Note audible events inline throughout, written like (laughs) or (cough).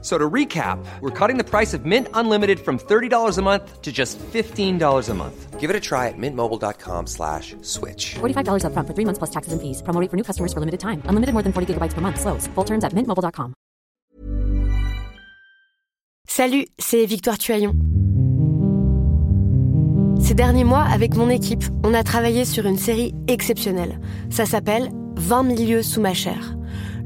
So to recap, we're cutting the price of Mint Unlimited from $30 a month to just $15 a month. Give it a try at mintmobile.com slash switch. $45 upfront for three months plus taxes and fees. Promo rate for new customers for limited time. Unlimited more than 40 gigabytes per month. Slows. Full terms at mintmobile.com. Salut, c'est Victoire Tuaillon. Ces derniers mois, avec mon équipe, on a travaillé sur une série exceptionnelle. Ça s'appelle 20 milieux sous ma chair.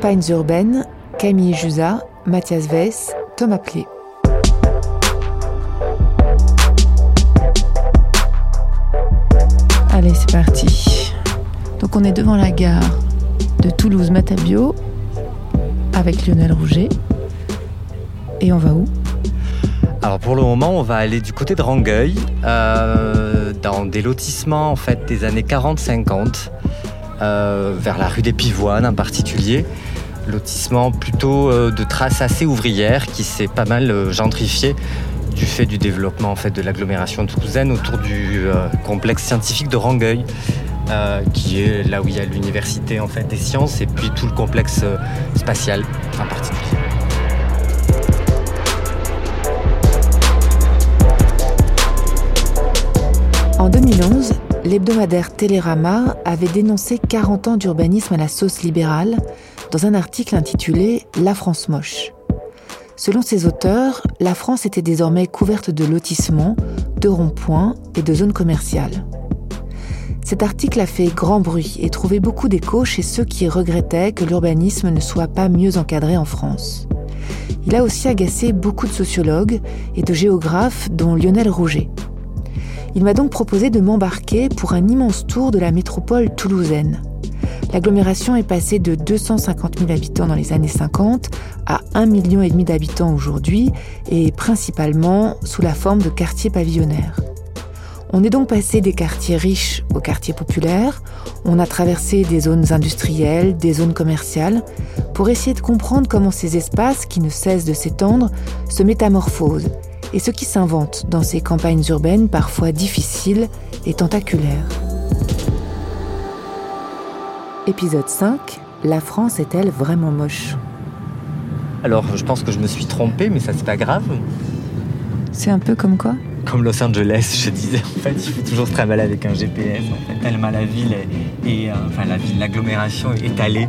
Campagnes urbaines, Camille Jusa, Mathias Weiss, Thomas Clé. Allez, c'est parti. Donc on est devant la gare de Toulouse-Matabio avec Lionel Rouget. Et on va où? Alors pour le moment, on va aller du côté de Rangueil, euh, dans des lotissements en fait des années 40-50, euh, vers la rue des Pivoines en particulier. Lotissement plutôt euh, de traces assez ouvrières qui s'est pas mal euh, gentrifié du fait du développement en fait de l'agglomération toulousaine autour du complexe scientifique de Rangueil. qui est là où il y a l'université en fait des sciences et puis tout le complexe spatial en particulier. En 2011, l'hebdomadaire Télérama avait dénoncé 40 ans d'urbanisme à la sauce libérale dans un article intitulé La France moche. Selon ses auteurs, la France était désormais couverte de lotissements, de ronds-points et de zones commerciales. Cet article a fait grand bruit et trouvé beaucoup d'écho chez ceux qui regrettaient que l'urbanisme ne soit pas mieux encadré en France. Il a aussi agacé beaucoup de sociologues et de géographes, dont Lionel Rouget. Il m'a donc proposé de m'embarquer pour un immense tour de la métropole toulousaine. L'agglomération est passée de 250 000 habitants dans les années 50 à 1,5 million d'habitants aujourd'hui et principalement sous la forme de quartiers pavillonnaires. On est donc passé des quartiers riches aux quartiers populaires, on a traversé des zones industrielles, des zones commerciales, pour essayer de comprendre comment ces espaces, qui ne cessent de s'étendre, se métamorphosent et ce qui s'invente dans ces campagnes urbaines parfois difficiles et tentaculaires. Épisode 5 La France est-elle vraiment moche? Alors je pense que je me suis trompé mais ça c'est pas grave. C'est un peu comme quoi? Comme Los Angeles, je disais en fait, il faut toujours se travailler avec un GPS en fait, tellement la ville est, est, euh, enfin la ville, l'agglomération est étalée.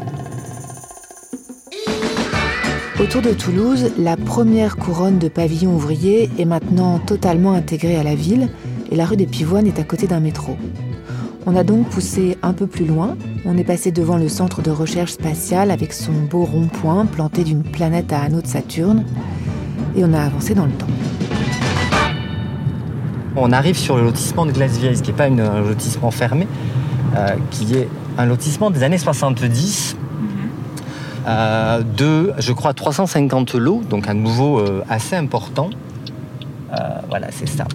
Autour de Toulouse, la première couronne de pavillons ouvriers est maintenant totalement intégrée à la ville et la rue des Pivoines est à côté d'un métro. On a donc poussé un peu plus loin, on est passé devant le centre de recherche spatiale avec son beau rond-point planté d'une planète à anneau de Saturne et on a avancé dans le temps. On arrive sur le lotissement de Glace-Vieille, ce qui n'est pas un lotissement fermé, euh, qui est un lotissement des années 70 euh, de, je crois, 350 lots, donc un nouveau euh, assez important. Euh, voilà, c'est ça.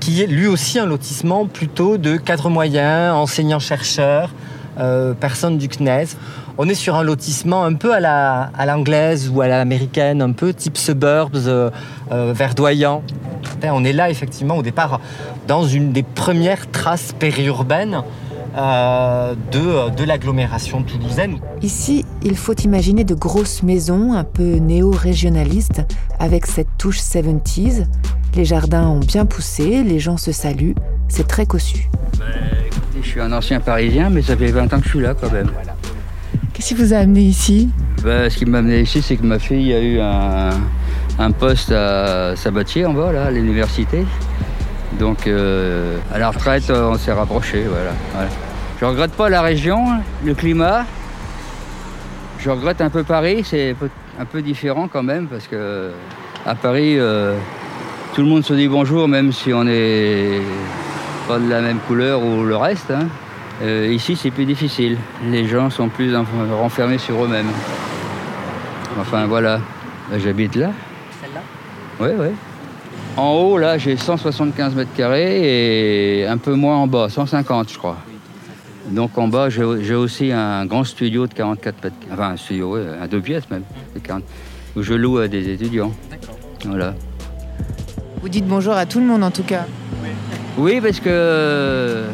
Qui est lui aussi un lotissement plutôt de cadres moyens, enseignants-chercheurs, euh, personnes du CNES. On est sur un lotissement un peu à la- à l'anglaise ou à l'américaine, un peu type suburbs, euh, euh, verdoyant. On est là effectivement au départ dans une des premières traces périurbaines euh, de, de l'agglomération toulousaine. Ici, il faut imaginer de grosses maisons un peu néo-régionalistes avec cette touche 70s. Les jardins ont bien poussé, les gens se saluent, c'est très cossu. Je suis un ancien parisien, mais ça fait 20 ans que je suis là quand même. Qu'est-ce qui vous a amené ici? Ben, Ce qui m'a amené ici, c'est que ma fille a eu un, un poste à Sabatier en bas, là, à l'université. Donc euh, à la retraite, euh, on s'est rapprochés. Voilà, voilà. Je regrette pas la région, le climat. Je regrette un peu Paris, c'est un peu- différent quand même parce que à Paris, euh, tout le monde se dit bonjour même si on n'est pas de la même couleur ou le reste. hein. Euh, ici, c'est plus difficile. Les gens sont plus enf- renfermés sur eux-mêmes. Enfin voilà, j'habite là. Celle-là? Oui, oui. En haut, là, j'ai 175 mètres carrés et un peu moins en bas, 150, je crois. Donc en bas, j'ai aussi un grand studio de 44 mètres Enfin, un studio, oui, un deux pièces même, de 40, où je loue à des étudiants. Voilà. Vous dites bonjour à tout le monde en tout cas. Oui, parce que euh,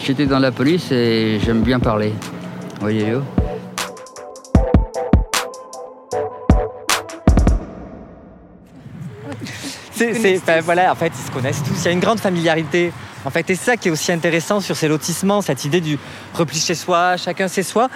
j'étais dans la police et j'aime bien parler. Voyez-vous C'est, c'est- ben voilà, en fait, ils se connaissent tous. Il y a une grande familiarité. En fait, et c'est ça qui est aussi intéressant sur ces lotissements, cette idée du repli chez soi, chacun chez soi.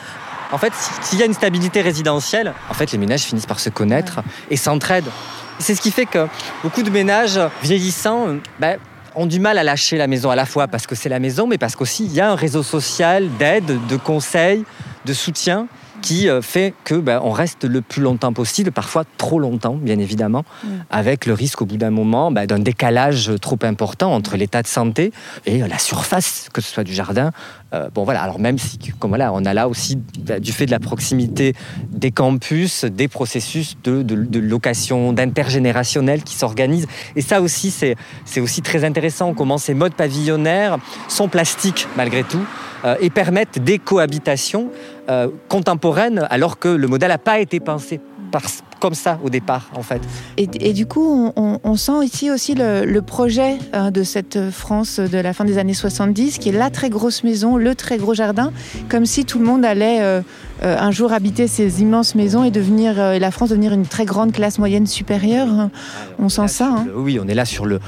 En fait, s'il y a une stabilité résidentielle, en fait, les ménages finissent par se connaître et s'entraident. C'est ce qui fait que beaucoup de ménages vieillissants ben, ont du mal à lâcher la maison à la fois parce que c'est la maison, mais parce qu'aussi il y a un réseau social d'aide, de conseils, de soutien qui euh, fait que ben, on reste le plus longtemps possible, parfois trop longtemps, bien évidemment, avec le risque au bout d'un moment ben, d'un décalage trop important entre l'état de santé et euh, la surface, que ce soit du jardin. Euh, bon voilà, alors même si, comme voilà, on a là aussi ben, du fait de la proximité des campus, des processus de, de- de location d'intergénérationnel qui s'organisent. Et ça aussi, c'est c'est aussi très intéressant comment ces modes pavillonnaires sont plastiques malgré tout euh, et permettent des cohabitations euh, contemporaines alors que le modèle n'a pas été pensé par- comme ça au départ en fait. Et, et du coup, on, sent ici aussi le, le projet hein, de cette France de la fin des années 70, qui est la très grosse maison, le très gros jardin, comme si tout le monde allait euh, euh, un jour habiter ces immenses maisons et devenir euh, et la France devenir une très grande classe moyenne supérieure. hein. On sent ça. hein. Oui, on est là sur le,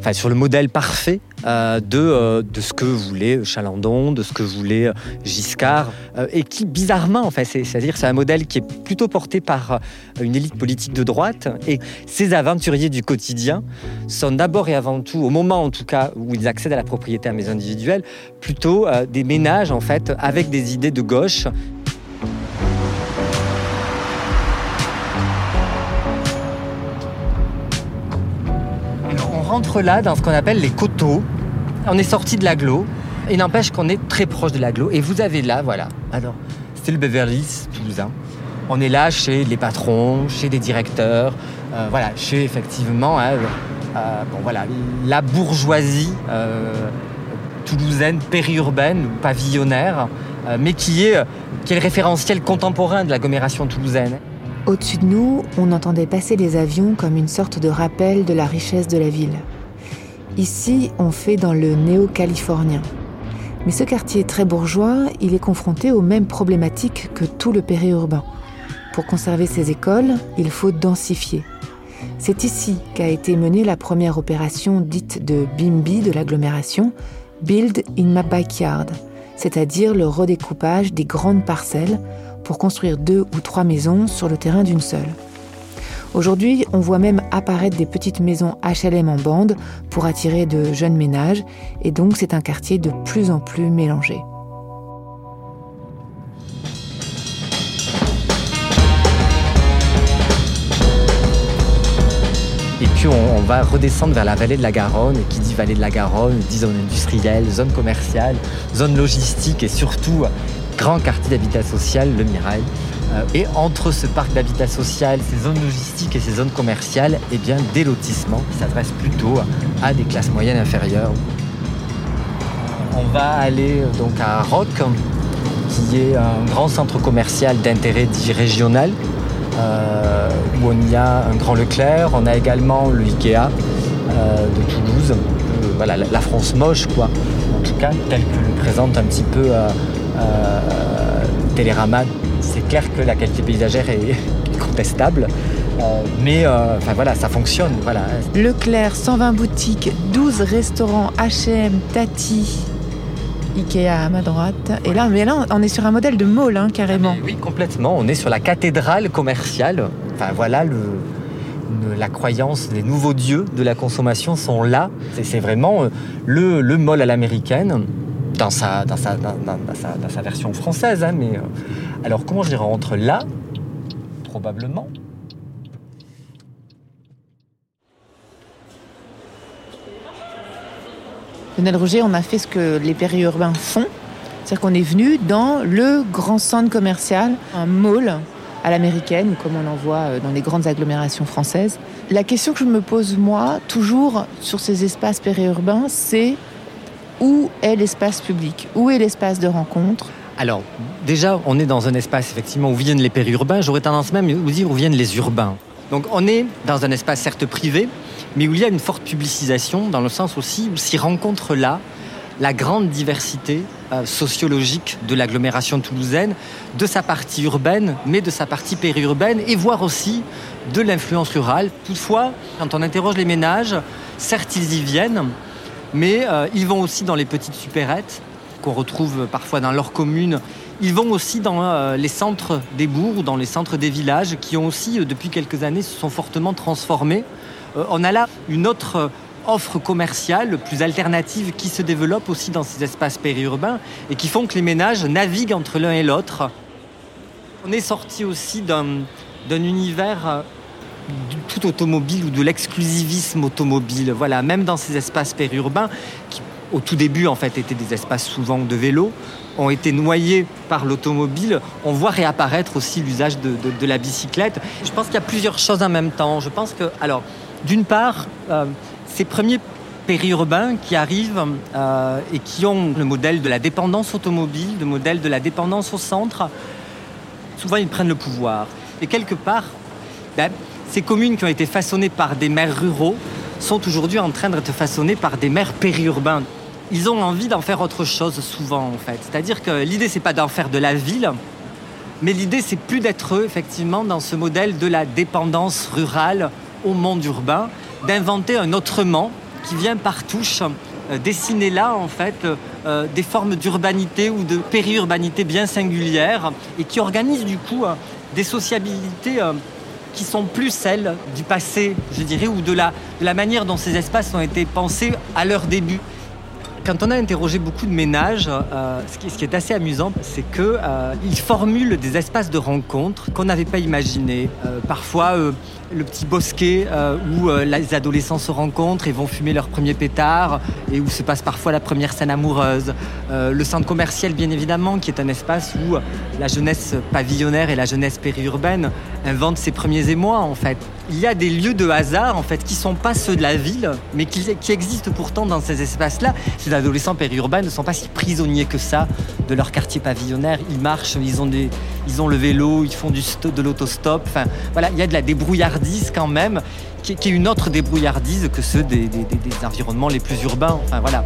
enfin, sur le modèle parfait euh, de, euh, de ce que voulait Chalandon, de ce que voulait euh, Giscard, et qui bizarrement, enfin, c'est- c'est-à-dire c'est un modèle qui est plutôt porté par une élite politique de droite, et ces aventuriers du quotidien sont d'abord et avant tout, au moment en tout cas où ils accèdent à la propriété à maison individuelle, plutôt des ménages en fait avec des idées de gauche rentre là dans ce qu'on appelle les coteaux. On est sorti de l'agglo. Il n'empêche qu'on est très proche de l'agglo. Et vous avez là, voilà. Alors, c'est le Beverly toulousain. On est là chez les patrons, chez des directeurs, euh, voilà, chez effectivement, hein, euh, la bourgeoisie euh, toulousaine, périurbaine, pavillonnaire, mais qui est, qui est le référentiel contemporain de l'agglomération toulousaine. Au-dessus de nous, on entendait passer les avions comme une sorte de rappel de la richesse de la ville. Ici, on fait dans le néo-californien. Mais ce quartier très bourgeois, il est confronté aux mêmes problématiques que tout le périurbain. Pour conserver ses écoles, il faut densifier. C'est ici qu'a été menée la première opération dite de BIMBI de l'agglomération, Build in my backyard, c'est-à-dire le redécoupage des grandes parcelles pour construire deux ou trois maisons sur le terrain d'une seule. Aujourd'hui, on voit même apparaître des petites maisons HLM en bande pour attirer de jeunes ménages, et donc c'est un quartier de plus en plus mélangé. Et puis on, va redescendre vers la vallée de la Garonne. Qui dit vallée de la Garonne, dit zone industrielle, zone commerciale, zone logistique et surtout grand quartier d'habitat social, le Mirail. Euh, Et entre ce parc d'habitat social, ces zones logistiques et ces zones commerciales, eh bien des lotissements qui s'adressent plutôt à des classes moyennes inférieures. On va aller euh, donc à Roc, qui est un grand centre commercial d'intérêt dit régional, euh, où on y a un grand Leclerc, on a également le Ikea de Toulouse, la, France moche quoi, en tout cas tel que le présente un petit peu Télérama. C'est clair que la qualité paysagère est (laughs) contestable, euh, mais euh, enfin voilà, ça fonctionne, voilà. Leclerc, 120 boutiques, 12 restaurants, H&M, Tati. Ikea à ma droite. Et là, mais là, on est sur un modèle de mall, hein, carrément. Oui, complètement. On est sur la cathédrale commerciale. Enfin, voilà, le, le- la croyance des nouveaux dieux de la consommation sont là. C'est- vraiment euh, le, le mall à l'américaine, dans sa, version française. hein, mais, euh, alors, comment je rentre là Probablement. Lionel Roger, on a fait ce que les périurbains font. C'est-à-dire qu'on est venu dans le grand centre commercial, un mall à l'américaine, comme on en voit euh, dans les grandes agglomérations françaises. La question que je me pose, moi, toujours sur ces espaces périurbains, c'est où est l'espace public? Où est l'espace de rencontre? Alors, déjà, on est dans un espace effectivement où viennent les périurbains. J'aurais tendance même à vous dire où viennent les urbains. Donc, on est dans un espace certes privé, mais où il y a une forte publicisation, dans le sens aussi où s'y rencontre là la grande diversité euh, sociologique de l'agglomération toulousaine, de sa partie urbaine, mais de sa partie périurbaine, et voire aussi de l'influence rurale. Toutefois, quand on interroge les ménages, certes, ils y viennent, mais euh, ils vont aussi dans les petites supérettes qu'on retrouve parfois dans leur commune. Ils vont aussi dans euh, les centres des bourgs ou dans les centres des villages qui ont aussi, euh, depuis quelques années, se sont fortement transformés. On a là une autre offre commerciale plus alternative qui se développe aussi dans ces espaces périurbains et qui font que les ménages naviguent entre l'un et l'autre. On est sorti aussi d'un univers tout automobile ou de l'exclusivisme automobile. Voilà, même dans ces espaces périurbains, qui au tout début en fait étaient des espaces souvent de vélo, ont été noyés par l'automobile, on voit réapparaître aussi l'usage de, la bicyclette. Je pense qu'il y a plusieurs choses en même temps. Je pense que, alors, d'une part, euh, ces premiers périurbains qui arrivent euh, et qui ont le modèle de la dépendance automobile, le modèle de la dépendance au centre, souvent ils prennent le pouvoir. Et quelque part, ben, ces communes qui ont été façonnées par des maires ruraux sont aujourd'hui en train d'être façonnées par des maires périurbains. Ils ont envie d'en faire autre chose souvent en fait. C'est-à-dire que l'idée c'est pas d'en faire de la ville, mais l'idée c'est plus d'être effectivement dans ce modèle de la dépendance rurale au monde urbain, d'inventer un autrement qui vient par touche euh, dessiner là en fait euh, des formes d'urbanité ou de périurbanité bien singulières et qui organise du coup euh, des sociabilités qui sont plus celles du passé, je dirais, ou de la, de la manière dont ces espaces ont été pensés à leur début. Quand on a interrogé beaucoup de ménages, euh, ce, qui, est assez amusant, c'est qu'ils formulent des espaces de rencontre qu'on n'avait pas imaginés. Euh, parfois, euh, le petit bosquet euh, où euh, les adolescents se rencontrent et vont fumer leur premier pétard et où se passe parfois la première scène amoureuse. Euh, le centre commercial, bien évidemment, qui est un espace où la jeunesse pavillonnaire et la jeunesse périurbaine inventent ses premiers émois, en fait. Il y a des lieux de hasard, en fait, qui sont pas ceux de la ville, mais qui, qui existent pourtant dans ces espaces-là. Ces adolescents périurbains ne sont pas si prisonniers que ça de leur quartier pavillonnaire. Ils marchent, ils ont, des, ils ont le vélo, ils font de l'autostop. Enfin, voilà, il y a de la débrouillardise quand même, qui, est une autre débrouillardise que ceux des environnements les plus urbains. Enfin, voilà.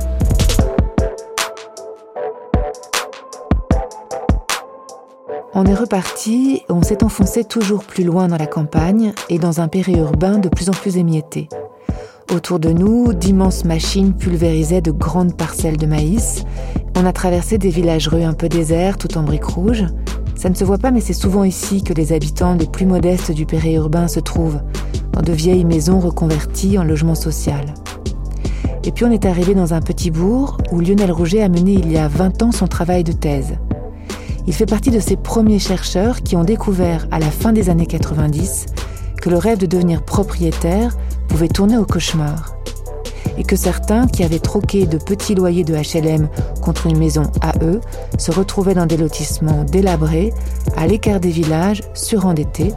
On est reparti, on s'est enfoncé toujours plus loin dans la campagne et dans un périurbain de plus en plus émietté. Autour de nous, d'immenses machines pulvérisaient de grandes parcelles de maïs. On a traversé des villages rues un peu déserts, tout en briques rouges. Ça ne se voit pas, mais c'est souvent ici que les habitants les plus modestes du périurbain se trouvent, dans de vieilles maisons reconverties en logement social. Et puis on est arrivé dans un petit bourg où Lionel Rouget a mené il y a 20 ans son travail de thèse. Il fait partie de ces premiers chercheurs qui ont découvert à la fin des années 90 que le rêve de devenir propriétaire pouvait tourner au cauchemar. Et que certains qui avaient troqué de petits loyers de HLM contre une maison à eux se retrouvaient dans des lotissements délabrés, à l'écart des villages, surendettés,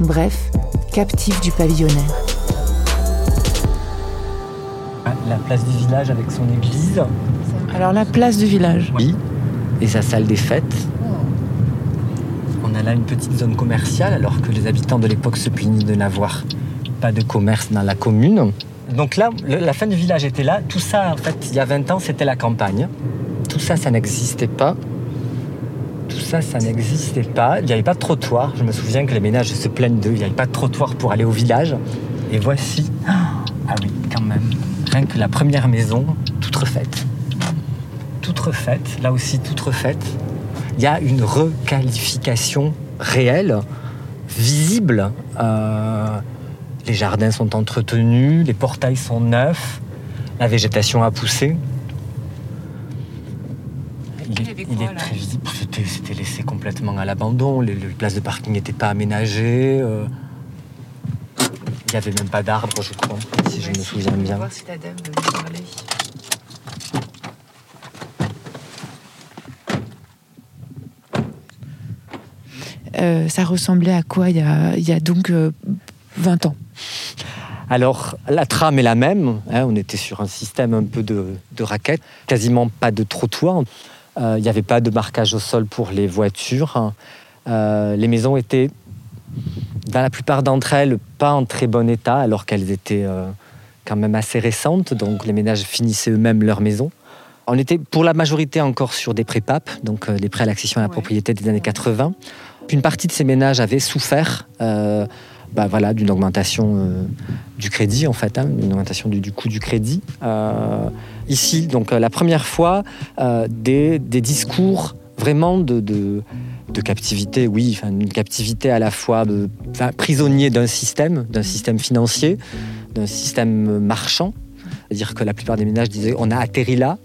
bref, captifs du pavillonnaire. La place du village avec son église. Alors la place du village. Oui. Et sa salle des fêtes. On a là une petite zone commerciale alors que les habitants de l'époque se plaignaient de n'avoir pas de commerce dans la commune. Donc là, la fin du village était là. Tout ça, en fait, il y a 20 ans, c'était la campagne. Tout ça, ça n'existait pas. Tout ça, ça n'existait pas. Il n'y avait pas de trottoir. Je me souviens que les ménages se plaignent d'eux. Il n'y avait pas de trottoir pour aller au village. Et voici. Ah oui, quand même. Rien que la première maison, toute refaite. toute refaite, là aussi toute refaite. Il y a une requalification réelle, visible. Euh, les jardins sont entretenus, les portails sont neufs, la végétation a poussé. Il est, il est très visible. C'était, c'était laissé complètement à l'abandon. Les, les places de parking n'étaient pas aménagées. euh. Il n'y avait même pas d'arbres, je crois, si je me souviens bien. si la dame veut nous parler. Euh, ça ressemblait à quoi il y a, il y a donc euh, 20 ans? Alors, la trame est la même. hein, on était sur un système un peu de, de raquettes, quasiment pas de trottoir. Euh, Il n'y avait pas de marquage au sol pour les voitures. Euh, les maisons étaient, dans la plupart d'entre elles, pas en très bon état, alors qu'elles étaient euh, quand même assez récentes. Donc, les ménages finissaient eux-mêmes leur maison. On était pour la majorité encore sur des PAP, donc des prêts à l'accession à la propriété des années 80. Une partie de ces ménages avaient souffert bah voilà, d'une augmentation euh, du crédit, en fait, hein, une augmentation du, coût du crédit. Euh, ici, donc euh, la première fois, des, des discours vraiment de, de, captivité, oui, une captivité à la fois de, prisonnier d'un système, d'un système financier, d'un système marchand. C'est-à-dire que la plupart des ménages disaient on a atterri là.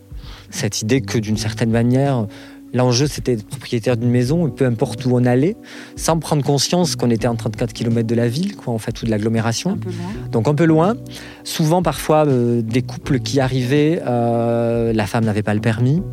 Cette idée que d'une certaine manière, l'enjeu c'était d'être propriétaire d'une maison, peu importe où on allait, sans prendre conscience qu'on était en 34 km de la ville, quoi, en fait, ou de l'agglomération. Donc un peu loin. Souvent, parfois, euh, des couples qui arrivaient, euh, la femme n'avait pas le permis.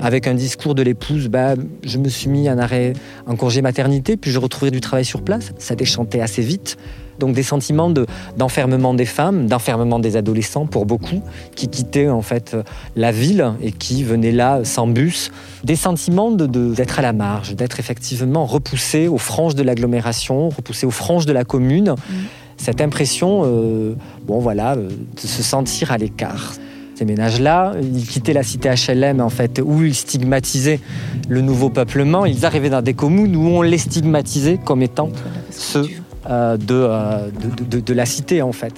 Avec un discours de l'épouse, bah, je me suis mis en arrêt, en congé maternité, puis je retrouvais du travail sur place. Ça déchantait assez vite. Donc des sentiments de- d'enfermement des femmes, d'enfermement des adolescents pour beaucoup, qui quittaient en fait la ville et qui venaient là sans bus. Des sentiments de- de- d'être à la marge, d'être effectivement repoussés aux franges de l'agglomération, repoussés aux franges de la commune. Cette impression, euh, bon voilà, euh, de se sentir à l'écart. Ces ménages-là, ils quittaient la cité HLM en fait, où ils stigmatisaient le nouveau peuplement. Ils arrivaient dans des communes où on les stigmatisait comme étant ceux de, euh, de, de- de la cité en fait.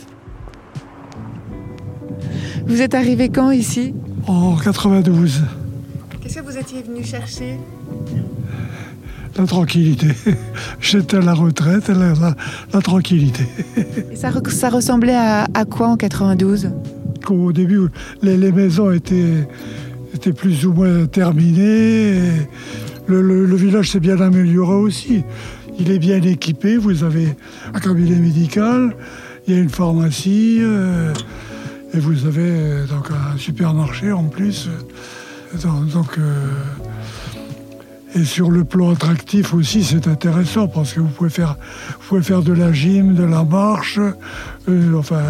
Vous êtes arrivé quand ici? En 92, Qu'est-ce que vous étiez venu chercher? La tranquillité. J'étais à la retraite, la, la- la tranquillité. Et ça, re- ça ressemblait à, à quoi en 92 Au début, les, les maisons étaient, étaient plus ou moins terminées. et Le, le- le village s'est bien amélioré aussi. Il est bien équipé. Vous avez un cabinet médical, il y a une pharmacie, euh, et vous avez euh, donc un supermarché en plus. Donc, euh, et sur le plan attractif aussi, c'est intéressant parce que vous pouvez faire, vous pouvez faire de la gym, de la marche, enfin,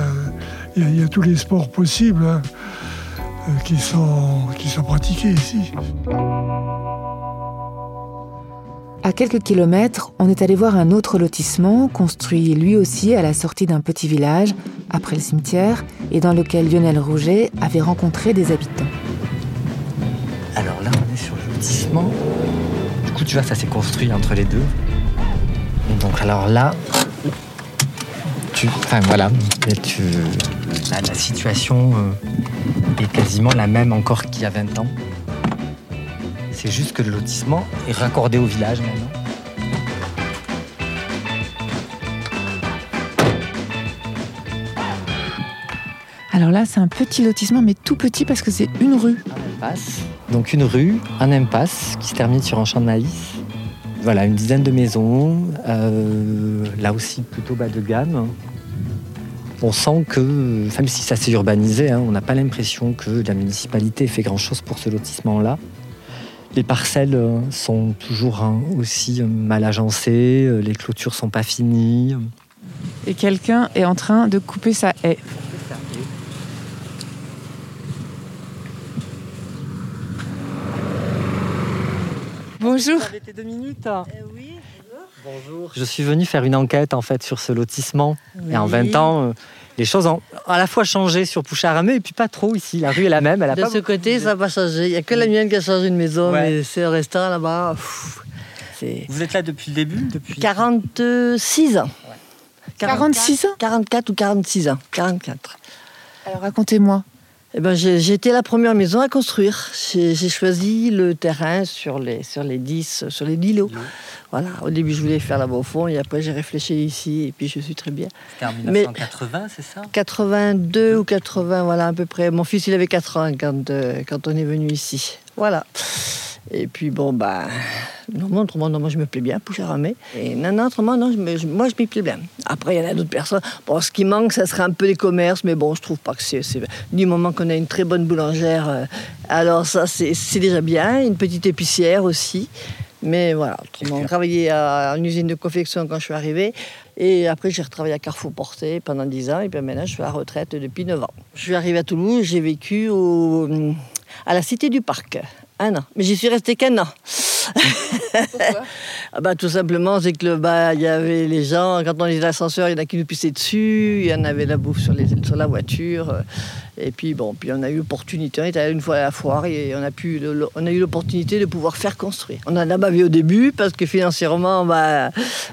il y, a- tous les sports possibles hein, qui, sont, qui sont pratiqués ici. À quelques kilomètres, on est allé voir un autre lotissement, construit lui aussi à la sortie d'un petit village, après le cimetière, et dans lequel Lionel Rouget avait rencontré des habitants. Alors là, on est sur le lotissement. Du coup, tu vois, ça s'est construit entre les deux. Donc, alors là, enfin voilà, la situation euh, est quasiment la même encore qu'il y a 20 ans. C'est juste que le lotissement est raccordé au village maintenant. Alors là, c'est un petit lotissement, mais tout petit parce que c'est une rue. impasse. Donc une rue, un impasse qui se termine sur un champ de maïs. Voilà, une dizaine de maisons, euh, là aussi plutôt bas de gamme. On sent que, même si ça s'est urbanisé, hein, on n'a pas l'impression que la municipalité ait fait grand-chose pour ce lotissement-là. Les parcelles euh, sont toujours hein, aussi euh, mal agencées, euh, les clôtures sont pas finies. Et quelqu'un est en train de couper sa haie. Bonjour. deux minutes. oui, bonjour. Je suis venu faire une enquête en fait sur ce lotissement. Et en 20 ans, euh, les choses ont à la fois changé sur Poucharamé et puis pas trop ici. La rue est la même. Elle a De pas ce côté, ça n'a pas changé. Il n'y a que la mienne qui a changé une maison, Ouais. mais c'est restant là-bas. pff, C'est Vous êtes là depuis le début depuis... 46 ans. 46 ans? 44 ou 46 ans. 44. Alors racontez-moi. Eh ben, j'ai été la première maison à construire. J'ai choisi le terrain sur les, sur les 10, sur les 10 lots. Voilà. Au début, je voulais faire là-bas au fond et après, j'ai réfléchi ici et puis je suis très bien. C'était en Mais- 1980, c'est ça? 82 ou 80, voilà, à peu près. Mon fils, il avait 4 ans quand, euh, quand on est venu ici. Voilà. Et puis, bon, bah. Non, autrement, non, moi, je me plais bien, Poucharamé. Et non, non, autrement, non, je me- je- moi, je m'y plais bien. Après, il y en a d'autres personnes. Bon, ce qui manque, ça serait un peu les commerces, mais bon, je trouve pas que c'est. Du moment qu'on a une très bonne boulangère, euh, alors ça, c'est déjà bien. Une petite épicière aussi. Mais voilà, autrement, j'ai travaillé à une usine de confection quand je suis arrivée. Et après, j'ai retravaillé à Carrefour Porté pendant 10 ans. Et puis maintenant, je suis à la retraite depuis 9 ans. Je suis arrivée à Toulouse, j'ai vécu au, à la Cité du Parc. Un an. Mais j'y suis restée qu'un an. (laughs) Ah bah, tout simplement, c'est que le bah, il y avait les gens, quand on était dans l'ascenseur, il y en a qui nous pissaient dessus, il y en avait la bouffe sur, les, sur la voiture. euh, Et puis bon, puis on a eu l'opportunité, on était allé une fois à la foire et on a, pu, le- on a eu l'opportunité de pouvoir faire construire. On en a bavé au début parce que financièrement, bah,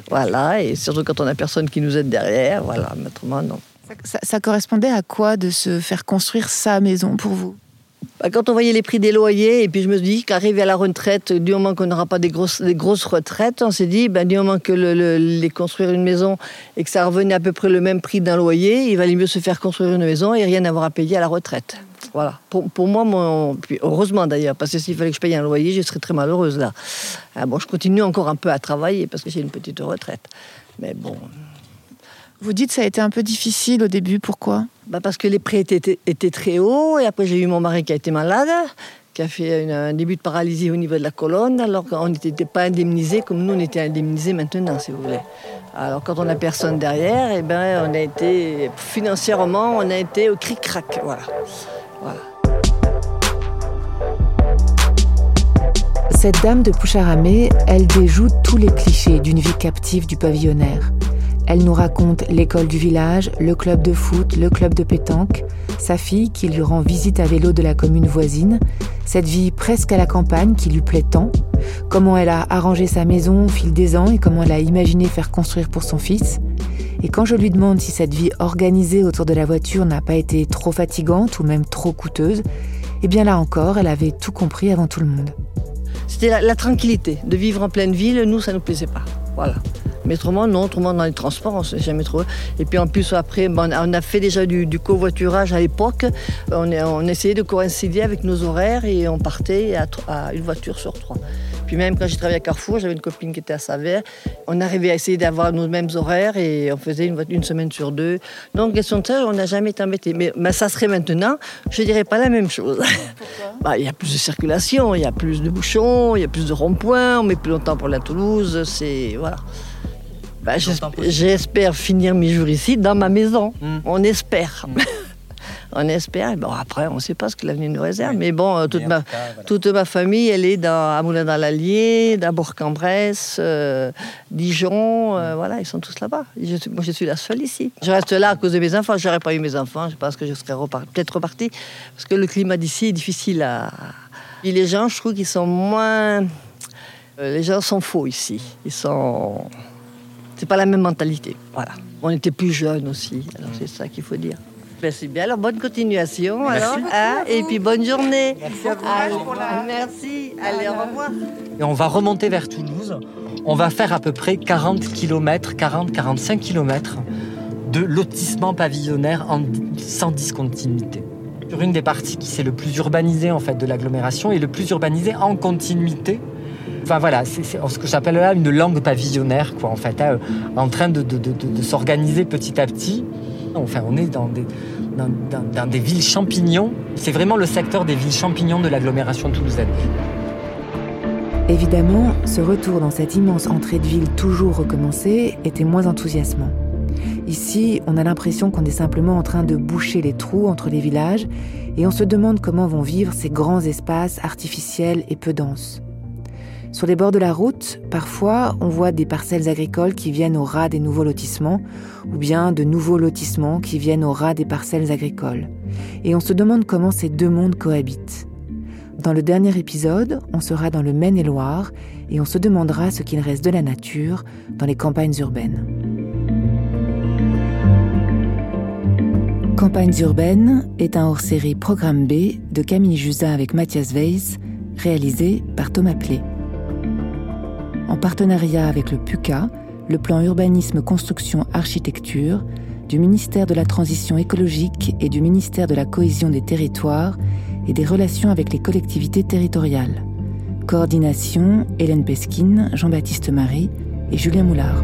voilà, et surtout quand on a personne qui nous aide derrière, voilà, autrement, non. Ça, ça correspondait à quoi de se faire construire sa maison pour vous? Quand on voyait les prix des loyers, et puis je me suis dit qu'arriver à la retraite, du moment qu'on n'aura pas des grosses, des grosses retraites, on s'est dit, ben, du moment que le, le- les construire une maison et que ça revenait à peu près le même prix d'un loyer, il valait mieux se faire construire une maison et rien avoir à payer à la retraite. Voilà. Pour, pour moi, heureusement d'ailleurs, parce que s'il fallait que je paye un loyer, je serais très malheureuse là. Ah, bon, je continue encore un peu à travailler parce que j'ai une petite retraite. Mais bon, Vous dites ça a été un peu difficile au début, pourquoi? Bah parce que les prix étaient, étaient- étaient très hauts et après j'ai eu mon mari qui a été malade, qui a fait une- un début de paralysie au niveau de la colonne, alors qu'on n'était pas indemnisé comme nous on était indemnisés maintenant, si vous voulez. Alors quand on n'a personne derrière, eh ben, on a été financièrement, on a été au cric-crac, voilà. voilà. Cette dame de Poucharamé, elle déjoue tous les clichés d'une vie captive du pavillonnaire. Elle nous raconte l'école du village, le club de foot, le club de pétanque, sa fille qui lui rend visite à vélo de la commune voisine, cette vie presque à la campagne qui lui plaît tant, comment elle a arrangé sa maison au fil des ans et comment elle a imaginé faire construire pour son fils. Et quand je lui demande si cette vie organisée autour de la voiture n'a pas été trop fatigante ou même trop coûteuse, eh bien là encore, elle avait tout compris avant tout le monde. C'était la, la tranquillité, de vivre en pleine ville, nous ça ne nous plaisait pas. Voilà. Mais autrement, non, autrement dans les transports, on s'est jamais trouvé. Et puis en plus, après, on a fait déjà du, du covoiturage à l'époque. On, essayait de coïncider avec nos horaires et on partait à, une voiture sur trois. Puis même quand j'ai travaillé à Carrefour, j'avais une copine qui était à Savert. On arrivait à essayer d'avoir nos mêmes horaires et on faisait une, semaine sur deux. Donc, question de ça, on n'a jamais été embêté. Mais, mais ça serait maintenant, je dirais pas la même chose. (laughs) Bah, Il y a plus de circulation, il y a plus de bouchons, il y a plus de ronds-points, on met plus longtemps pour la Toulouse, c'est. Voilà. Bah. J'espère finir mes jours ici, dans ma maison. Mm. On espère. (laughs) on espère. Bon, après, on ne sait pas ce que l'avenir nous réserve. Mais bon, euh, toute, Mais ma, tout cas, voilà. toute ma famille, elle est dans, à Moulin dans l'Allier, à Bourg-en-Bresse, euh, Dijon. euh, voilà, ils sont tous là-bas. Moi, je suis la seule ici. Je reste là à cause de mes enfants. Je n'aurais pas eu mes enfants. Je pense que je serais peut-être repartie. Parce que le climat d'ici est difficile à. Et les gens, je trouve qu'ils sont moins. euh, les gens sont faux ici. Ils sont. C'est pas la même mentalité. Voilà. On était plus jeunes aussi. Alors c'est ça qu'il faut dire. Ben, c'est bien. Alors bonne continuation. Alors, hein, et puis bonne journée. Merci à vous. Merci. Allez, au revoir. Et on va remonter vers Toulouse. On va faire à peu près 40 km, 40-45 km de lotissement pavillonnaire en, sans discontinuité. Sur une des parties qui c'est le plus urbanisé en fait de l'agglomération et le plus urbanisé en continuité. Enfin voilà, c'est ce que j'appelle là une langue pavillonnaire, quoi, en fait, hein, en train de, s'organiser petit à petit. Enfin, on est dans des, dans des villes champignons. C'est vraiment le secteur des villes champignons de l'agglomération toulousaine. Évidemment, ce retour dans cette immense entrée de ville toujours recommencée était moins enthousiasmant. Ici, on a l'impression qu'on est simplement en train de boucher les trous entre les villages et on se demande comment vont vivre ces grands espaces artificiels et peu denses. Sur les bords de la route, parfois, on voit des parcelles agricoles qui viennent au ras des nouveaux lotissements, ou bien de nouveaux lotissements qui viennent au ras des parcelles agricoles. Et on se demande comment ces deux mondes cohabitent. Dans le dernier épisode, on sera dans le Maine-et-Loire et on se demandera ce qu'il reste de la nature dans les campagnes urbaines. Campagnes urbaines est un hors-série Programme B de Camille Jusin avec Mathias Weiss, réalisé par Thomas Plé. En partenariat avec le PUCA, le plan urbanisme construction architecture du ministère de la Transition écologique et du ministère de la Cohésion des territoires et des relations avec les collectivités territoriales. Coordination Hélène Pesquine, Jean-Baptiste Marie et Julien Moulard.